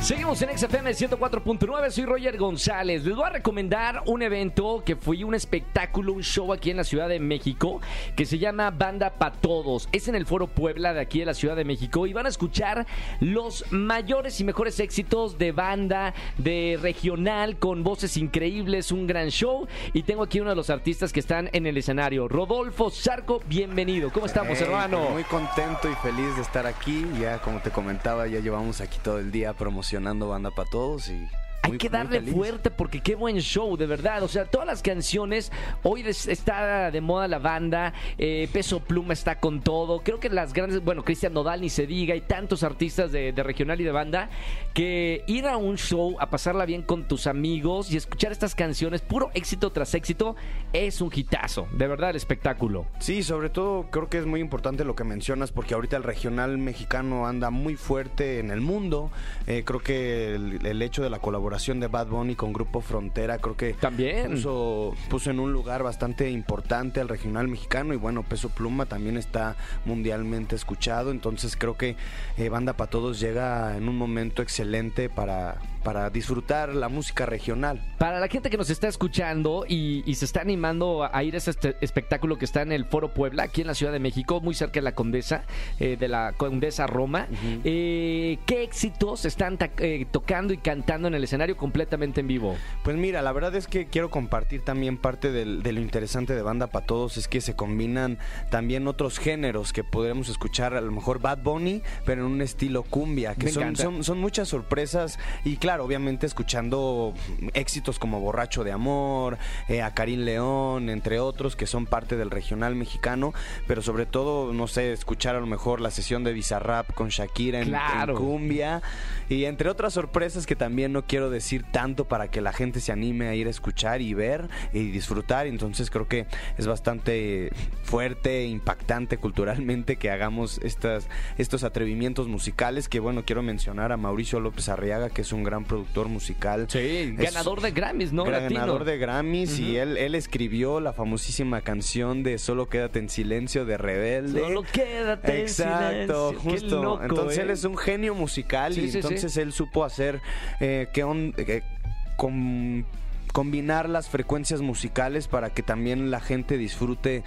Seguimos en XFM 104.9, soy Roger González. Les voy a recomendar un evento que fue un espectáculo, un show aquí en la Ciudad de México que se llama Banda Pa' Todos. Es en el Foro Puebla de aquí de la Ciudad de México y van a escuchar los mayores y mejores éxitos de banda, de regional, con voces increíbles, un gran show. Y tengo aquí uno de los artistas que están en el escenario, Rodolfo Zarco, bienvenido. ¿Cómo estamos, Hey, hermano? pues Muy contento y feliz de estar aquí. Ya, como te comentaba, ya llevamos aquí todo el día promocionando Banda para Todos y... Hay muy- que darle fuerte porque qué buen show, de verdad. O sea, todas las canciones, hoy está de moda la banda, eh, Peso Pluma está con todo. Creo que las grandes, bueno, Cristian Nodal ni se diga, hay tantos artistas de, de regional y de banda que ir a un show a pasarla bien con tus amigos y escuchar estas canciones, puro éxito tras éxito, es un hitazo. De verdad, el espectáculo. Sí, sobre todo creo que es muy importante lo que mencionas porque ahorita el regional mexicano anda muy fuerte en el mundo. Eh, creo que el, el hecho de la colaboración de Bad Bunny con Grupo Frontera creo que También. puso, puso en un lugar bastante importante al regional mexicano y bueno, Peso Pluma también está mundialmente escuchado. Entonces creo que eh, Banda para Todos llega en un momento excelente para, para disfrutar la música regional. Para la gente que nos está escuchando y, y se está animando a, ir a ese este espectáculo que está en el Foro Puebla, aquí en la Ciudad de México, muy cerca de la Condesa, eh, de la Condesa Roma, eh, ¿qué éxitos están eh, tocando y cantando en el escenario completamente en vivo? Pues mira, la verdad es que quiero compartir también parte del- de lo interesante de Banda para Todos, es que se combinan también otros géneros que podremos escuchar, a lo mejor Bad Bunny, pero en un estilo cumbia, que Me son, encanta. son, son muchas sorpresas y claro, obviamente escuchando éxitos como Borracho de Amor, eh, a Karim León, entre otros, que son parte del regional mexicano, pero sobre todo, no sé, escuchar a lo mejor la sesión de Bizarrap con Shakira en, Claro. en cumbia y entre otras sorpresas que también no quiero decir tanto para que la gente se anime a ir a escuchar y ver y disfrutar. Entonces creo que es bastante fuerte, impactante culturalmente que hagamos estas, estos atrevimientos musicales que bueno, quiero mencionar a Mauricio López Arriaga, que es un gran productor musical. Sí, Es- ganador de Grammys, ¿no? Gran ganador de Grammys y él, él escribió la famosísima canción de Solo quédate en silencio de Rebelde. Solo quédate en Exacto, silencio. Qué justo. loco, entonces ¿eh? él es un genio musical Sí, y sí, sí. entonces él supo hacer eh, que on- eh, com- combinar las frecuencias musicales para que también la gente disfrute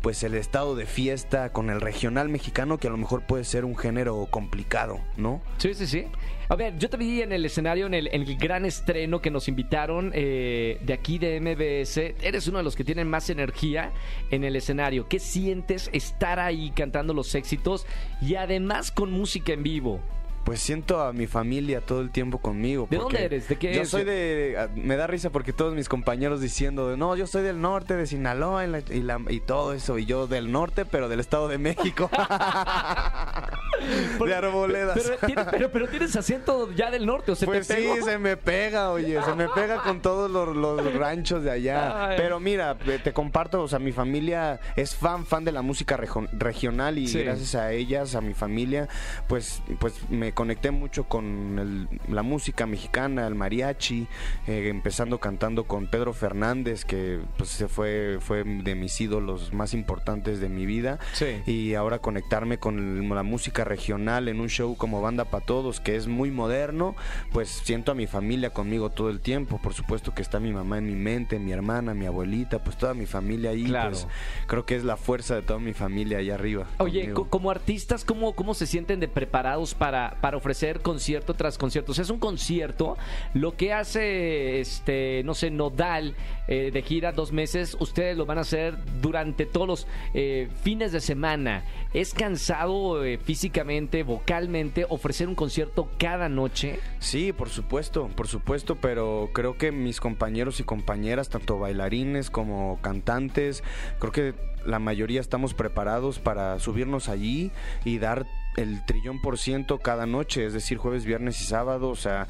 pues el estado de fiesta con el regional mexicano que a lo mejor puede ser un género complicado, ¿no? Sí, sí, sí. A ver, yo te vi en el escenario, en el, gran estreno que nos invitaron eh, de aquí de MBS. Eres uno de los que tienen más energía en el escenario. ¿Qué sientes estar ahí cantando los éxitos y además con música en vivo? Pues siento a mi familia todo el tiempo conmigo. ¿De dónde eres? ¿De qué Yo soy de... ah, Me da risa porque todos mis compañeros diciendo, no, yo soy del norte, de Sinaloa y, la- y la- y todo eso. Y yo del norte, pero del Estado de México. de Arboledas. Pero, pero, pero tienes acento ya del norte, o se Pues te sí, se me pega, oye, se me pega con todos los, los ranchos de allá. Ay. Pero mira, te comparto, o sea, mi familia es fan, fan de la música regional y Sí. gracias a ellas, a mi familia, pues, pues me conecté mucho con el- la música mexicana, el mariachi, eh, empezando cantando con Pedro Fernández, que pues se fue, fue de mis ídolos más importantes de mi vida Sí. y ahora conectarme con la música regional en un show como Banda para Todos, que es muy moderno, pues siento a mi familia conmigo todo el tiempo. Por supuesto que está mi mamá en mi mente, mi hermana, mi abuelita, pues toda mi familia ahí. Claro. Pues, creo que es la fuerza de toda mi familia allá arriba. Oye, conmigo. como artistas, ¿cómo, ¿cómo se sienten de preparados para, para ofrecer concierto tras concierto? O sea, es un concierto, lo que hace, este, no sé, Nodal eh, de gira dos meses, ustedes lo van a hacer durante todos los eh, fines de semana. ¿Es cansado eh, físicamente, vocalmente, ofrecer un concierto cada noche? Sí, por supuesto, por supuesto, pero creo que mis compañeros y compañeras, tanto bailarines como cantantes, creo que la mayoría estamos preparados para subirnos allí y dar el trillón por ciento cada noche, es decir, jueves, viernes y sábado, o sea,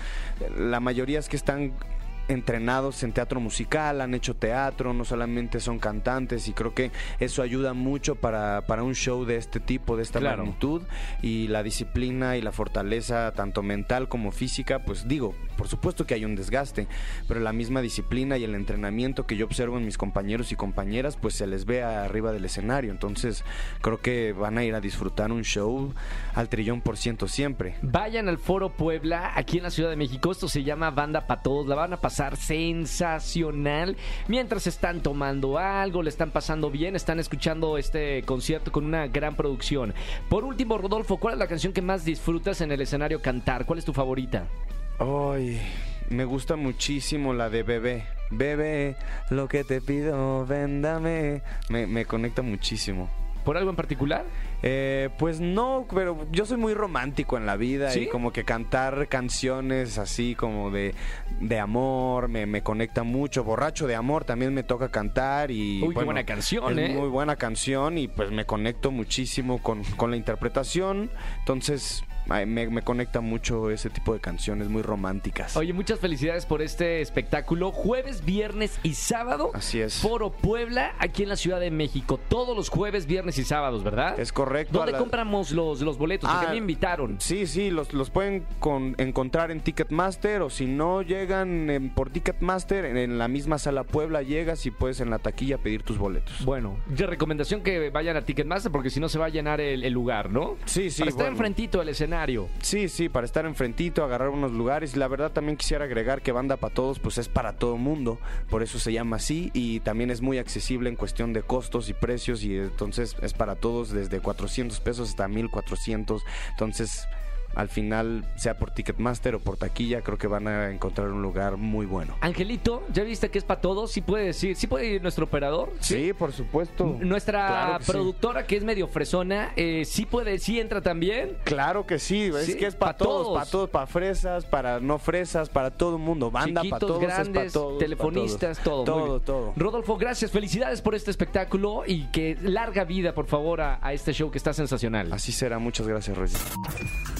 la mayoría es que están entrenados en teatro musical, han hecho teatro, no solamente son cantantes y creo que eso ayuda mucho para, para un show de este tipo, de esta Claro. magnitud y la disciplina y la fortaleza tanto mental como física, pues digo, por supuesto que hay un desgaste, pero la misma disciplina y el entrenamiento que yo observo en mis compañeros y compañeras, pues se les ve arriba del escenario, entonces creo que van a ir a disfrutar un show al trillón por ciento siempre. Vayan al Foro Puebla, aquí en la Ciudad de México. Esto se llama Banda para Todos. La van a pasar sensacional. Mientras están tomando algo, le están pasando bien, están escuchando este concierto con una gran producción. Por último, Rodolfo, ¿cuál es la canción que más disfrutas en el escenario cantar? ¿Cuál es tu favorita? Ay, me gusta muchísimo la de Bebé. Bebé, lo que te pido, véndame. Me, me conecta muchísimo. ¿Por algo en particular? Eh, pues no, pero yo soy muy romántico en la vida ¿Sí? y como que cantar canciones así como de, de amor me, me conecta mucho. Borracho de amor también me toca cantar y... Uy, qué buena canción, es ¿eh? Muy buena canción y pues me conecto muchísimo con, con la interpretación. Entonces me, me conecta mucho ese tipo de canciones muy románticas. Oye, muchas felicidades por este espectáculo. Jueves, viernes y sábado. Así es. Foro Puebla, aquí en la Ciudad de México. Todos los jueves, viernes y sábados, ¿verdad? Es correcto. ¿Dónde a la- compramos los, los boletos? Porque Ah, me invitaron. Sí, sí, los, los pueden con- encontrar en Ticketmaster o si no llegan en- por Ticketmaster, en, en la misma sala Puebla llegas y puedes en la taquilla pedir tus boletos. Bueno, de recomendación que vayan a Ticketmaster porque si no se va a llenar el, el lugar, ¿no? Sí, sí, Para estar bueno. enfrentito del escenario. Sí, sí, para estar enfrentito, agarrar unos lugares. La verdad también quisiera agregar que Banda para Todos pues es para todo mundo, por eso se llama así y también es muy accesible en cuestión de costos y precios y entonces es para todos desde 400 pesos hasta 1400. Entonces, al final, sea por Ticketmaster o por taquilla, creo que van a encontrar un lugar muy bueno. Angelito, ¿ya viste que es para todos? ¿Sí puede decir? ¿Sí puede ir nuestro operador? Sí, por supuesto. Nuestra Claro que sí. productora, que es medio fresona, eh, ¿sí puede, sí entra también? Claro que sí, es Sí, que es para pa' todos, todos. para todos, para fresas, para no fresas, para todo el mundo, banda para todos, pa' grandes, todos, telefonistas, todo. todos. Todo, todo. Rodolfo, gracias, felicidades por este espectáculo y que larga vida, por favor, a, a este show que está sensacional. Así será, muchas gracias, Reyes.